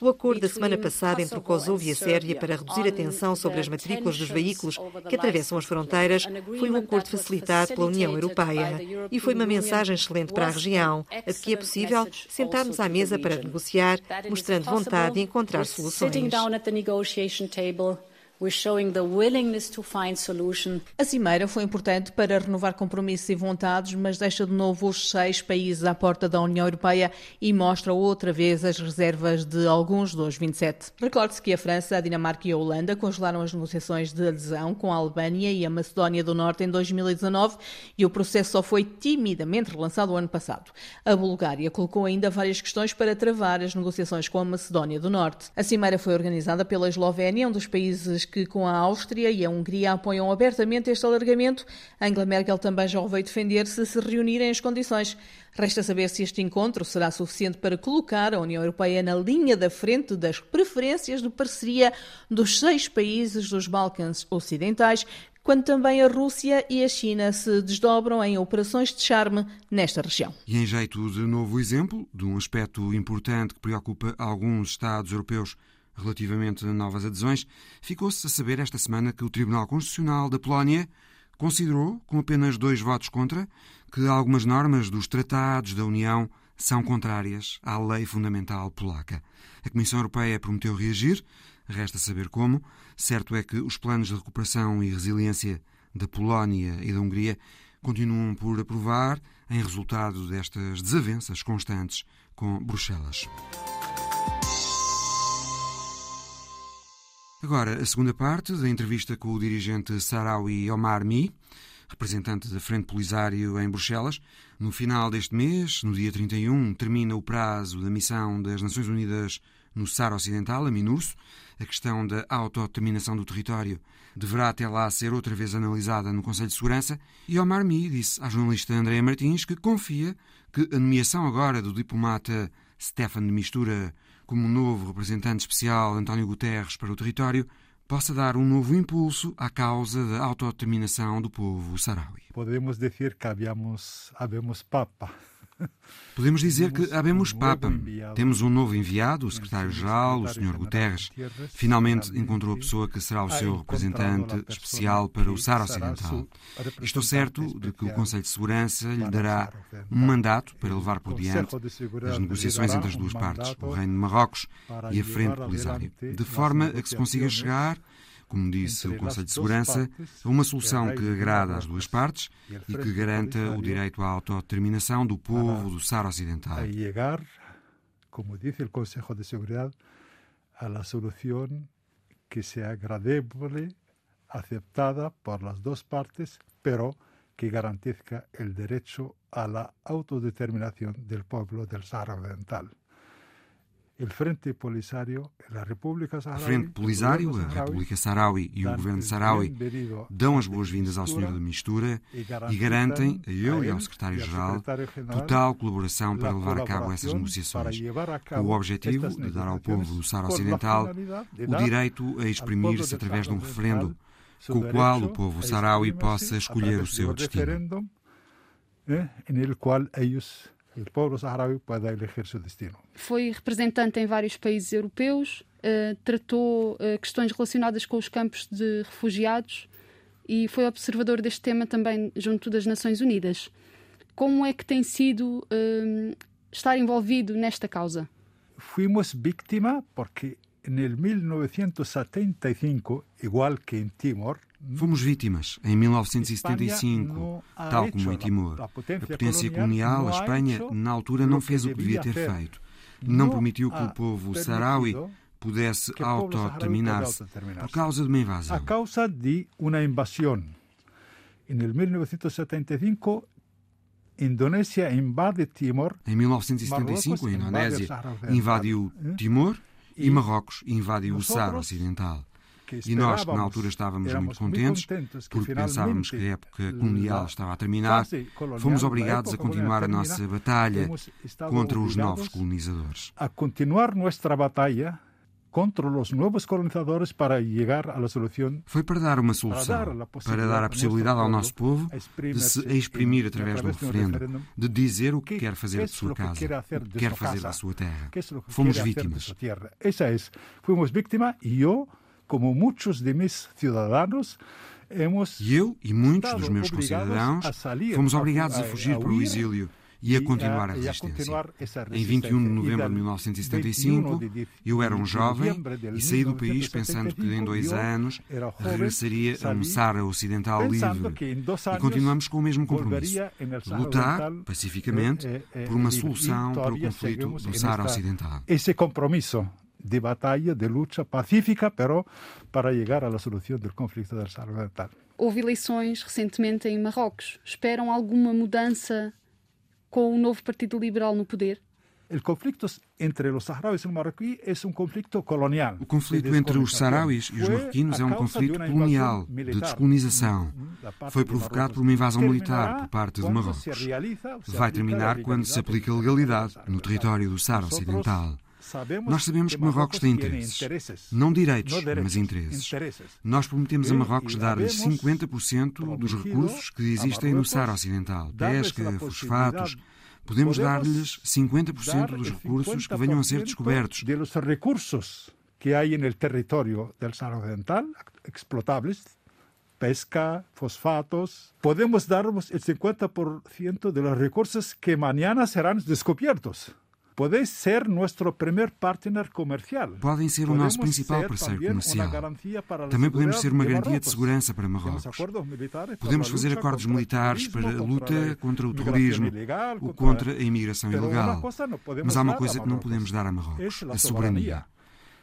Speaker 5: O acordo da semana passada entre o Kosovo e a Sérvia para reduzir a tensão sobre as matrículas dos veículos que atravessam as fronteiras foi um acordo facilitado pela União Europeia e foi uma mensagem excelente para a região, a de que é possível sentarmos à mesa para negociar, mostrando vontade de encontrar soluções.
Speaker 3: A cimeira foi importante para renovar compromissos e vontades, mas deixa de novo os seis países à porta da União Europeia e mostra outra vez as reservas de alguns dos 27. Recorde-se que a França, a Dinamarca e a Holanda congelaram as negociações de adesão com a Albânia e a Macedónia do Norte em 2019 e o processo só foi timidamente relançado o ano passado. A Bulgária colocou ainda várias questões para travar as negociações com a Macedónia do Norte. A cimeira foi organizada pela Eslovénia, um dos países que, com a Áustria e a Hungria, apoiam abertamente este alargamento. Angela Merkel também já o veio defender se se reunirem as condições. Resta saber se este encontro será suficiente para colocar a União Europeia na linha da frente das preferências de parceria dos seis países dos Balcãs Ocidentais, quando também a Rússia e a China se desdobram em operações de charme nesta região.
Speaker 1: E em jeito de novo exemplo de um aspecto importante que preocupa alguns Estados europeus relativamente a novas adesões, ficou-se a saber esta semana que o Tribunal Constitucional da Polónia considerou, com apenas dois votos contra, que algumas normas dos tratados da União são contrárias à lei fundamental polaca. A Comissão Europeia prometeu reagir, resta saber como. Certo é que os planos de recuperação e resiliência da Polónia e da Hungria continuam por aprovar em resultado destas desavenças constantes com Bruxelas. Agora, a segunda parte da entrevista com o dirigente Sarawi Omar Mi, representante da Frente Polisário em Bruxelas. No final deste mês, no dia 31, termina o prazo da missão das Nações Unidas no Saara Ocidental, a MINURSO. A questão da autodeterminação do território deverá até lá ser outra vez analisada no Conselho de Segurança. E Omar Mi disse à jornalista Andréa Martins que confia que a nomeação agora do diplomata Stefan de Mistura como novo representante especial António Guterres para o território, possa dar um novo impulso à causa da autodeterminação do povo saharaui.
Speaker 9: Podemos dizer que habíamos, habemos papa.
Speaker 1: Podemos dizer que habemos Papa. Temos um novo enviado, o secretário-geral, o Sr. Guterres. Finalmente encontrou a pessoa que será o seu representante especial para o Saara Ocidental. Estou certo de que o Conselho de Segurança lhe dará um mandato para levar por diante as negociações entre as duas partes, o Reino de Marrocos e a Frente Polisário, de forma a que se consiga chegar como disse o Conselho de Segurança, a uma solução que agrada às duas partes e que garanta o direito à autodeterminação do povo do Saara Ocidental.
Speaker 9: A chegar, como disse o Conselho de Segurança, a solución que sea agradable, aceptada por las dos partes, pero que garantiza el derecho a la autodeterminación del pueblo del Sahara Occidental.
Speaker 1: A Frente Polisário, a República Saharaui e o Governo Saharaui dão as boas-vindas ao Senhor da Mistura e garantem, a eu e ao Secretário-Geral, total colaboração para levar a cabo essas negociações, com o objetivo de dar ao povo do Sahara Ocidental o direito a exprimir-se através de um referendo, com o qual o povo saharaui possa escolher o seu destino.
Speaker 9: no qual eles o povo saharaui pode eleger seu destino.
Speaker 10: Foi representante em vários países europeus, uh, tratou uh, questões relacionadas com os campos de refugiados e foi observador deste tema também junto das Nações Unidas. Como é que tem sido uh, estar envolvido nesta causa?
Speaker 9: Fomos vítima porque em 1975, igual que em Timor,
Speaker 1: Fomos vítimas em 1975, tal como em Timor. A potência colonial, a Espanha, na altura, não fez o que devia ter feito. Não permitiu que o povo saharaui pudesse autodeterminar-se por causa de uma invasão.
Speaker 9: A causa de uma invasão. Em 1975, Indonésia invade Timor.
Speaker 1: Em 1975, a Indonésia invadiu Timor e Marrocos invadiu o Saara Ocidental. E nós, que na altura estávamos muito contentes, porque pensávamos que a época colonial estava a terminar, fomos obrigados a continuar a nossa batalha contra os novos colonizadores.
Speaker 9: A continuar nossa batalha contra os novos colonizadores para chegar à solução.
Speaker 1: Foi para dar uma solução, para dar a possibilidade ao nosso povo de se exprimir através do referendo, de dizer o que quer fazer de sua casa, o que quer fazer da sua terra. Fomos vítimas.
Speaker 9: Essa é, fomos vítimas e eu como muitos de meus cidadãos, hemos
Speaker 1: eu e muitos dos meus concidadãos fomos obrigados a fugir para o exílio e a continuar a resistência. Em 21 de novembro de 1975, eu era um jovem e saí do país pensando que em dois anos regressaria a um Sara Ocidental livre. E continuamos com o mesmo compromisso: lutar pacificamente eh, eh, por uma solução para o conflito do Sara Ocidental.
Speaker 9: Esse compromisso de batalha, de luta pacífica, pero para chegar à solução do conflito del Sahara Occidental.
Speaker 10: Houve eleições recentemente em Marrocos. Esperam alguma mudança com o novo Partido Liberal no poder?
Speaker 9: O conflito entre os saharauis e os marroquinos é um conflito colonial.
Speaker 1: O conflito entre os saharauis e os marroquinos é um conflito colonial, de descolonização. Foi provocado por uma invasão militar por parte de Marrocos. Vai terminar quando se aplica legalidade no território do Sahara Ocidental. Nós sabemos que Marrocos tem interesses. Não direitos, mas interesses. Nós prometemos a Marrocos dar-lhes 50% dos recursos que existem no Saara Ocidental. Pesca, fosfatos. Podemos dar-lhes 50% dos recursos que venham a ser descobertos.
Speaker 9: De los recursos que há no território do Saara Occidental, explotáveis, pesca, fosfatos. Podemos darmos el 50% de los recursos que mañana serán descubiertos. Podem ser nosso primeiro partner comercial.
Speaker 1: Podem ser o nosso principal parceiro comercial. Também podemos ser uma garantia de segurança para Marrocos. Podemos fazer acordos militares para a luta contra o terrorismo ou contra a imigração ilegal. Mas há uma coisa que não podemos dar a Marrocos: a soberania.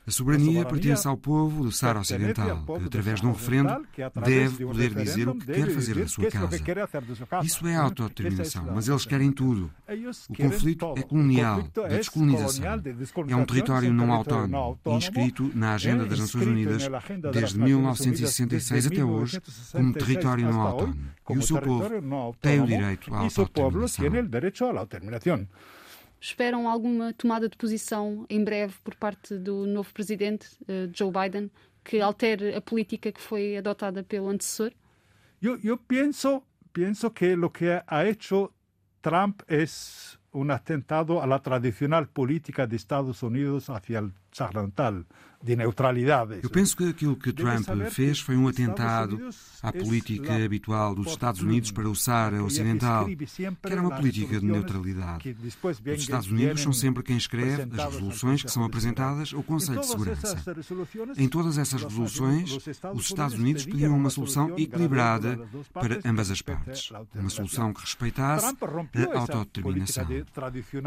Speaker 1: A soberania pertence ao povo do Saara Ocidental, que, através de um referendo, deve poder dizer o que quer fazer da sua casa. Isso é autodeterminação, mas eles querem tudo. O conflito é colonial, de descolonização. É um território não autónomo, inscrito na Agenda das Nações Unidas desde 1966 até hoje como território não autónomo. E o seu povo tem o direito à autodeterminação.
Speaker 10: Esperam alguma tomada de posição em breve por parte do novo presidente, uh, Joe Biden, que altere a política que foi adotada pelo antecessor?
Speaker 9: Eu, eu penso, penso que o que ha hecho Trump é um atentado à tradicional política de Estados Unidos hacia o De neutralidade.
Speaker 1: Eu penso que aquilo que Trump fez foi um atentado à política habitual dos Estados Unidos para o Saara Ocidental, que era uma política de neutralidade. Os Estados Unidos são sempre quem escreve as resoluções que são apresentadas ao Conselho de Segurança. Em todas essas resoluções, os Estados Unidos pediam uma solução equilibrada para ambas as partes. Uma solução que respeitasse a autodeterminação.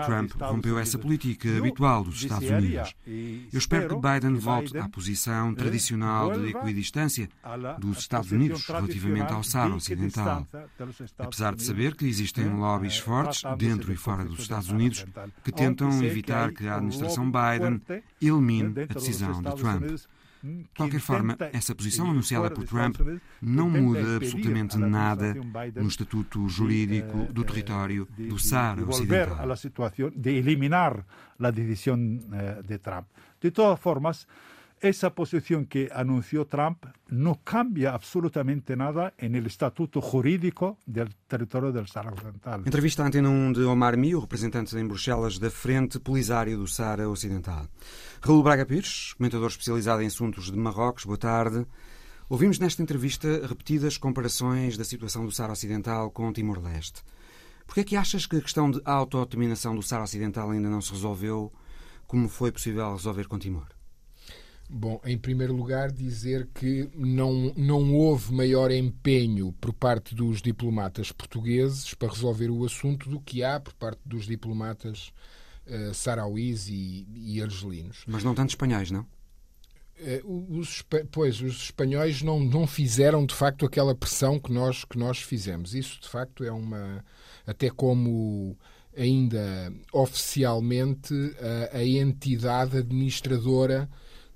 Speaker 1: Trump rompeu essa política habitual dos Estados Unidos. Eu espero que Biden volte à posição tradicional de equidistância dos Estados Unidos relativamente ao Saara Ocidental. Apesar de saber que existem lobbies fortes dentro e fora dos Estados Unidos que tentam evitar que a administração Biden elimine a decisão de Trump. De qualquer forma, essa posição anunciada por Trump não muda absolutamente nada no estatuto jurídico do território do Saara Ocidental.
Speaker 9: eliminar a decisão eh, de Trump. De todas formas, esa posición que anunció Trump no cambia absolutamente nada en el estatuto jurídico del território del Sahara Ocidental.
Speaker 1: Entrevista Antena 1 de Omar Mio, representante em Bruxelas da Frente Polisário do Sahara Ocidental. Raul Braga Pires, comentador especializado em assuntos de Marrocos, boa tarde. Ouvimos nesta entrevista repetidas comparações da situação do Sahara Ocidental com Timor-Leste. Por que é que achas que a questão de autodeterminação do Sahara Ocidental ainda não se resolveu como foi possível resolver com Timor?
Speaker 11: Bom, em primeiro lugar, dizer que não, não houve maior empenho por parte dos diplomatas portugueses para resolver o assunto do que há por parte dos diplomatas uh, sarauís e, e argelinos.
Speaker 1: Mas não tanto espanhóis, não?
Speaker 11: Uh, os, pois, os espanhóis não, não fizeram de facto aquela pressão que nós, que nós fizemos. Isso de facto é uma. Até como ainda oficialmente a, a entidade administradora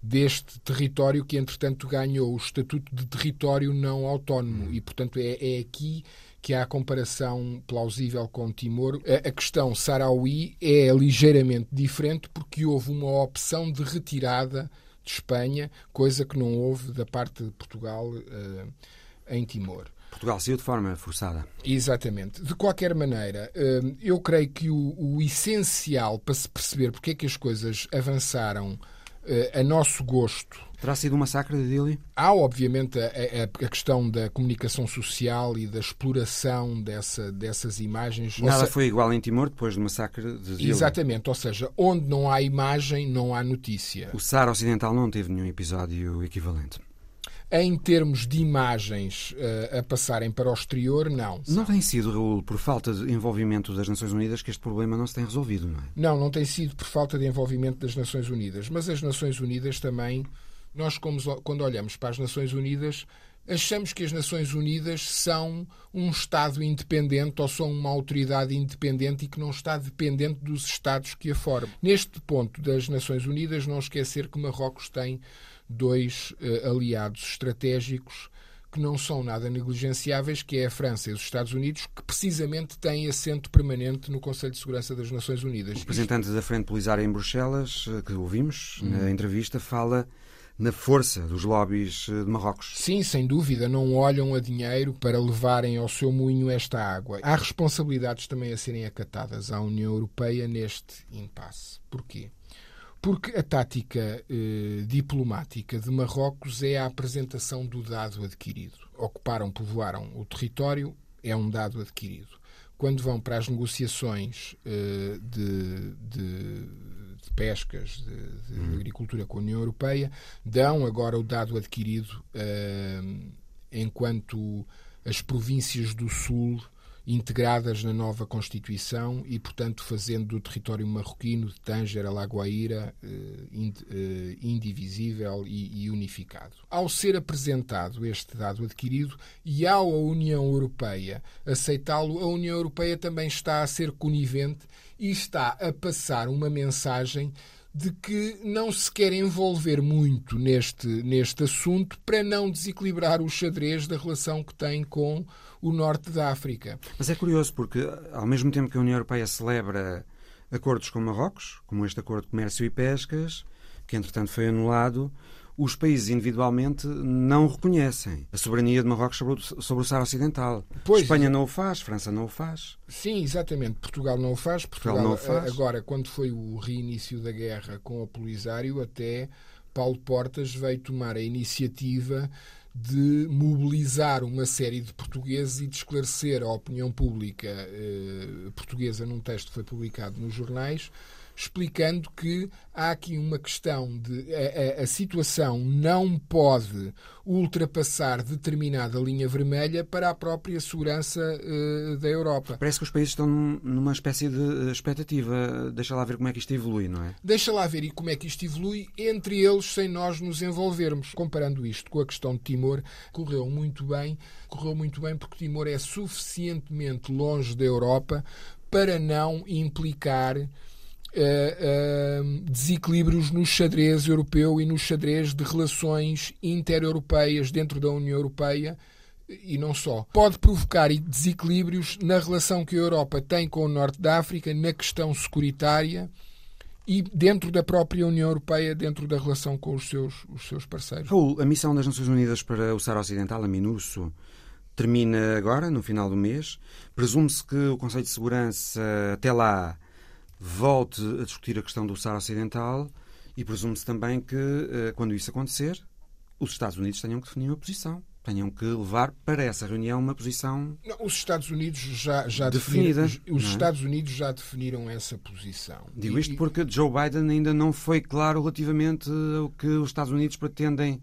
Speaker 11: deste território que, entretanto, ganhou o estatuto de território não autónomo. E, portanto, é, é aqui que há a comparação plausível com Timor. A, a questão Saraui é ligeiramente diferente porque houve uma opção de retirada de Espanha, coisa que não houve da parte de Portugal uh, em Timor.
Speaker 1: Portugal saiu de forma forçada.
Speaker 11: Exatamente. De qualquer maneira, eh, eu creio que o, o essencial para se perceber porque é que as coisas avançaram a nosso gosto.
Speaker 1: Terá sido um massacre de Dili?
Speaker 11: Há, obviamente, a, a, a, questão da comunicação social e da exploração dessa, dessas imagens.
Speaker 1: Nada foi igual em Timor depois do massacre de Dili.
Speaker 11: Exatamente, ou seja, onde não há imagem, não há notícia.
Speaker 1: O Saara Ocidental não teve nenhum episódio equivalente.
Speaker 11: Em termos de imagens uh, a passarem para o exterior, não.
Speaker 1: Não tem sido, Raul, por falta de envolvimento das Nações Unidas que este problema não se tem resolvido, não é?
Speaker 11: Não, não tem sido por falta de envolvimento das Nações Unidas. Mas as Nações Unidas também, nós como, quando olhamos para as Nações Unidas, achamos que as Nações Unidas são um Estado independente ou são uma autoridade independente e que não está dependente dos Estados que a formam. Neste ponto das Nações Unidas, não esquecer que Marrocos tem dois uh, aliados estratégicos que não são nada negligenciáveis, que é a França e os Estados Unidos, que precisamente têm assento permanente no Conselho de Segurança das Nações Unidas. O
Speaker 1: representante da Frente Polisária em Bruxelas, eh, que ouvimos hum. na entrevista, fala na força dos lobbies eh, de Marrocos.
Speaker 11: Sim, sem dúvida, não olham a dinheiro para levarem ao seu moinho esta água. Há responsabilidades também a serem acatadas à União Europeia neste impasse. Porquê? Porque a tática eh, diplomática de Marrocos é a apresentação do dado adquirido. Ocuparam, povoaram o território, é um dado adquirido. Quando vão para as negociações eh, de, de, de, pescas, de, de hum. agricultura com a União Europeia, dão agora o dado adquirido eh, enquanto as províncias do Sul integradas na nova Constituição e, portanto, fazendo do território marroquino de Tanger a Lagoaíra eh, eh, indivisível e unificado. Ao ser apresentado este dado adquirido e ao a União Europeia aceitá-lo, a União Europeia também está a ser conivente e está a passar uma mensagem de que não se quer envolver muito neste, neste assunto para não desequilibrar o xadrez da relação que tem com o norte da África.
Speaker 1: Mas é curioso porque, ao mesmo tempo que a União Europeia celebra acordos com Marrocos, como este acordo de comércio e pescas, que entretanto foi anulado, os países individualmente não reconhecem a soberania de Marrocos sobre o, sobre o Saara Ocidental. Pois, Espanha não o faz, França não o faz.
Speaker 11: Sim, exatamente. Portugal não o faz. Portugal, Portugal não o faz. Agora, quando foi o reinício da guerra com o Polisário, até Paulo Portas veio tomar a iniciativa de mobilizar uma série de portugueses e de esclarecer a opinião pública eh, portuguesa num texto que foi publicado nos jornais explicando que há aqui uma questão de a, a, a, situação não pode ultrapassar determinada linha vermelha para a própria segurança uh, da Europa.
Speaker 1: Parece que os países estão numa espécie de expectativa. Deixa lá ver como é que isto evolui, não é?
Speaker 11: Deixa lá ver e como é que isto evolui entre eles sem nós nos envolvermos. Comparando isto com a questão de Timor, correu muito bem, correu muito bem porque Timor é suficientemente longe da Europa para não implicar uh, desequilíbrios no xadrez europeu e no xadrez de relações inter-europeias dentro da União Europeia e não só. Pode provocar desequilíbrios na relação que a Europa tem com o Norte da África, na questão securitária e dentro da própria União Europeia, dentro da relação com os seus, os seus parceiros.
Speaker 1: Raul, a missão das Nações Unidas para o Saara Ocidental, a MINURSO, termina agora, no final do mês. Presume-se que o Conselho de Segurança, até lá, volte a discutir a questão do Saara Ocidental e presume-se também que, eh, quando isso acontecer, os Estados Unidos tenham que definir uma posição. Tenham que levar para essa reunião uma posição.
Speaker 11: Não, os Estados Unidos já, já definida. Definiram, os é? Estados Unidos já definiram essa posição.
Speaker 1: Digo isto porque Joe Biden ainda não foi claro relativamente ao que os Estados Unidos pretendem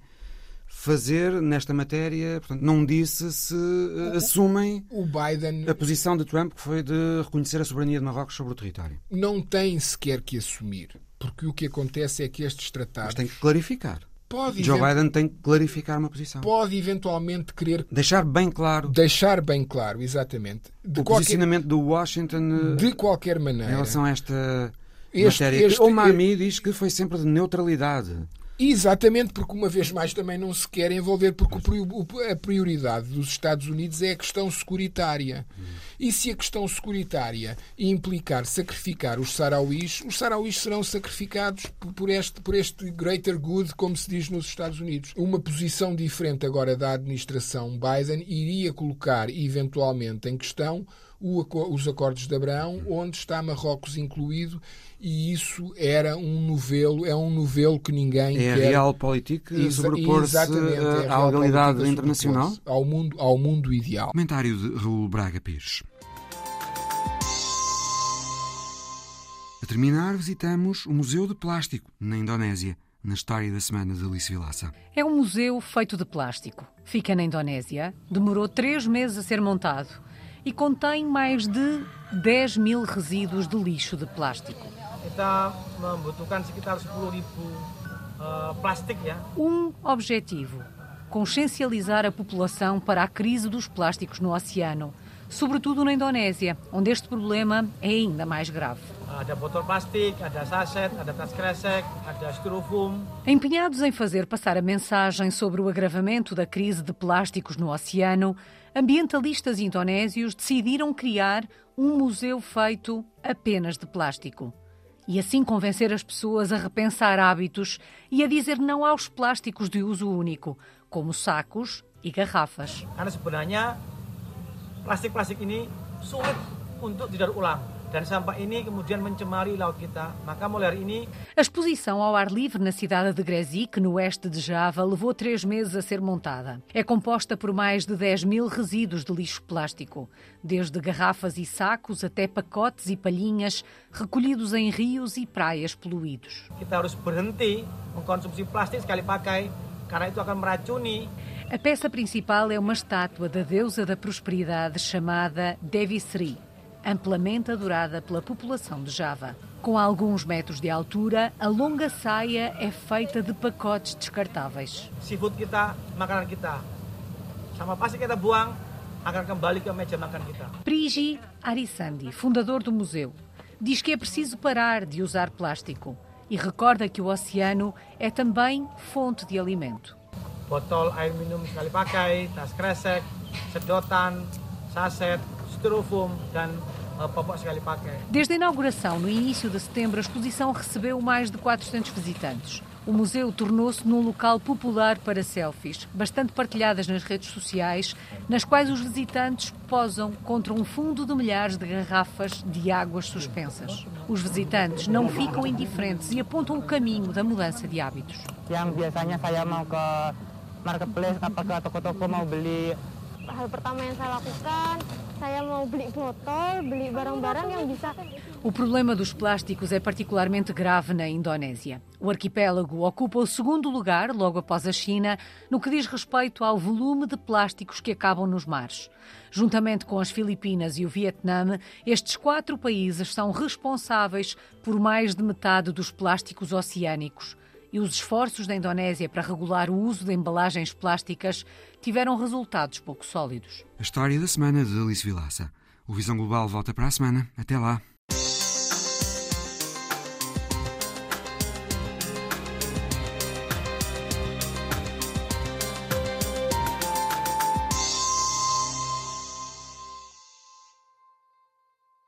Speaker 1: fazer nesta matéria. Portanto, não disse se uh, assumem
Speaker 11: o Biden,
Speaker 1: a posição de Trump, que foi de reconhecer a soberania de Marrocos sobre o território.
Speaker 11: Não tem sequer que assumir, porque o que acontece é que estes tratados.
Speaker 1: Mas tem que clarificar. Pode Joe Biden tem que clarificar uma posição.
Speaker 11: Pode eventualmente querer.
Speaker 1: Deixar bem claro.
Speaker 11: Deixar bem claro, exatamente.
Speaker 1: De o qualquer... posicionamento do Washington.
Speaker 11: Eh, de qualquer maneira.
Speaker 1: Em relação a esta. Este, matéria. Este, o Mami diz que foi sempre de neutralidade.
Speaker 11: Exatamente, porque uma vez mais também não se quer envolver, porque a prioridade dos Estados Unidos é a questão securitária. E se a questão securitária implicar sacrificar os sarauís, os sarauís serão sacrificados por este, por este greater good, como se diz nos Estados Unidos. Uma posição diferente agora da administração Biden iria colocar eventualmente em questão os acordos de Abraão, onde está Marrocos incluído, e isso era um novelo, é um novelo que ninguém
Speaker 1: é
Speaker 11: quer.
Speaker 1: a realpolitik sobrepor-se é à legalidade internacional?
Speaker 11: Ao mundo, ao mundo ideal.
Speaker 1: Comentário de Raul Braga Pires. A terminar, visitamos o Museu de Plástico, na Indonésia na história da semana de Alice Vilaça.
Speaker 12: É um museu feito de plástico. Fica na Indonésia. Demorou três meses a ser montado e contém mais de 10 mil resíduos de lixo de plástico. Eh, um objetivo: consciencializar a população para a crise dos plásticos no oceano, sobretudo na Indonésia, onde este problema é ainda mais grave. Empenhados em fazer passar a mensagem sobre o agravamento da crise de plásticos no oceano, ambientalistas indonésios decidiram criar um museu feito apenas de plástico. E assim convencer as pessoas a repensar hábitos e a dizer não aos plásticos de uso único, como sacos e garrafas. Dan sampah ini kemudian mencemari laut kita. Maka mulai hari ini a exposição ao ar livre na cidade de Grezik, no oeste de Java, levou três meses a ser montada. É composta por mais de 10 mil resíduos de lixo plástico, desde garrafas e sacos até pacotes e palhinhas recolhidos em rios e praias poluídos. Kita harus berhenti mengkonsumsi plastik sekali pakai karena itu akan meracuni a peça principal é uma estátua da deusa da prosperidade chamada Devi Sri amplamente adorada pela população de Java. Com alguns metros de altura, a longa saia é feita de pacotes descartáveis. Seafood kita, makanan kita. Sama pasti kita buang, akan kembali ke meja makan kita. Prigi Arisandi, fundador do museu, diz que é preciso parar de usar plástico e recorda que o oceano é também fonte de alimento. Botol air minum sekali pakai, tas kresek, sedotan, saset, styrofoam dan Desde a inauguração, no início de setembro, a exposição recebeu mais de 400 visitantes. O museu tornou-se num local popular para selfies, bastante partilhadas nas redes sociais, nas quais os visitantes posam contra um fundo de milhares de garrafas de águas suspensas. Os visitantes não ficam indiferentes e apontam o caminho da mudança de hábitos. Yang biasanya saya mau ke marketplace atau ke toko-toko mau beli hal pertama yang saya lakukan, saya mau beli botol, beli barang-barang yang bisa. O problema dos plásticos é particularmente grave na Indonésia. O arquipélago ocupa o segundo lugar, logo após a China, no que diz respeito ao volume de plásticos que acabam nos mares. Juntamente com as Filipinas e o Vietnã, estes quatro países são responsáveis por mais de metade dos plásticos oceânicos e os esforços da Indonésia para regular o uso de embalagens plásticas tiveram resultados pouco sólidos.
Speaker 1: A história da semana de Alice Vilaça. O Visão Global volta para a semana. Até lá.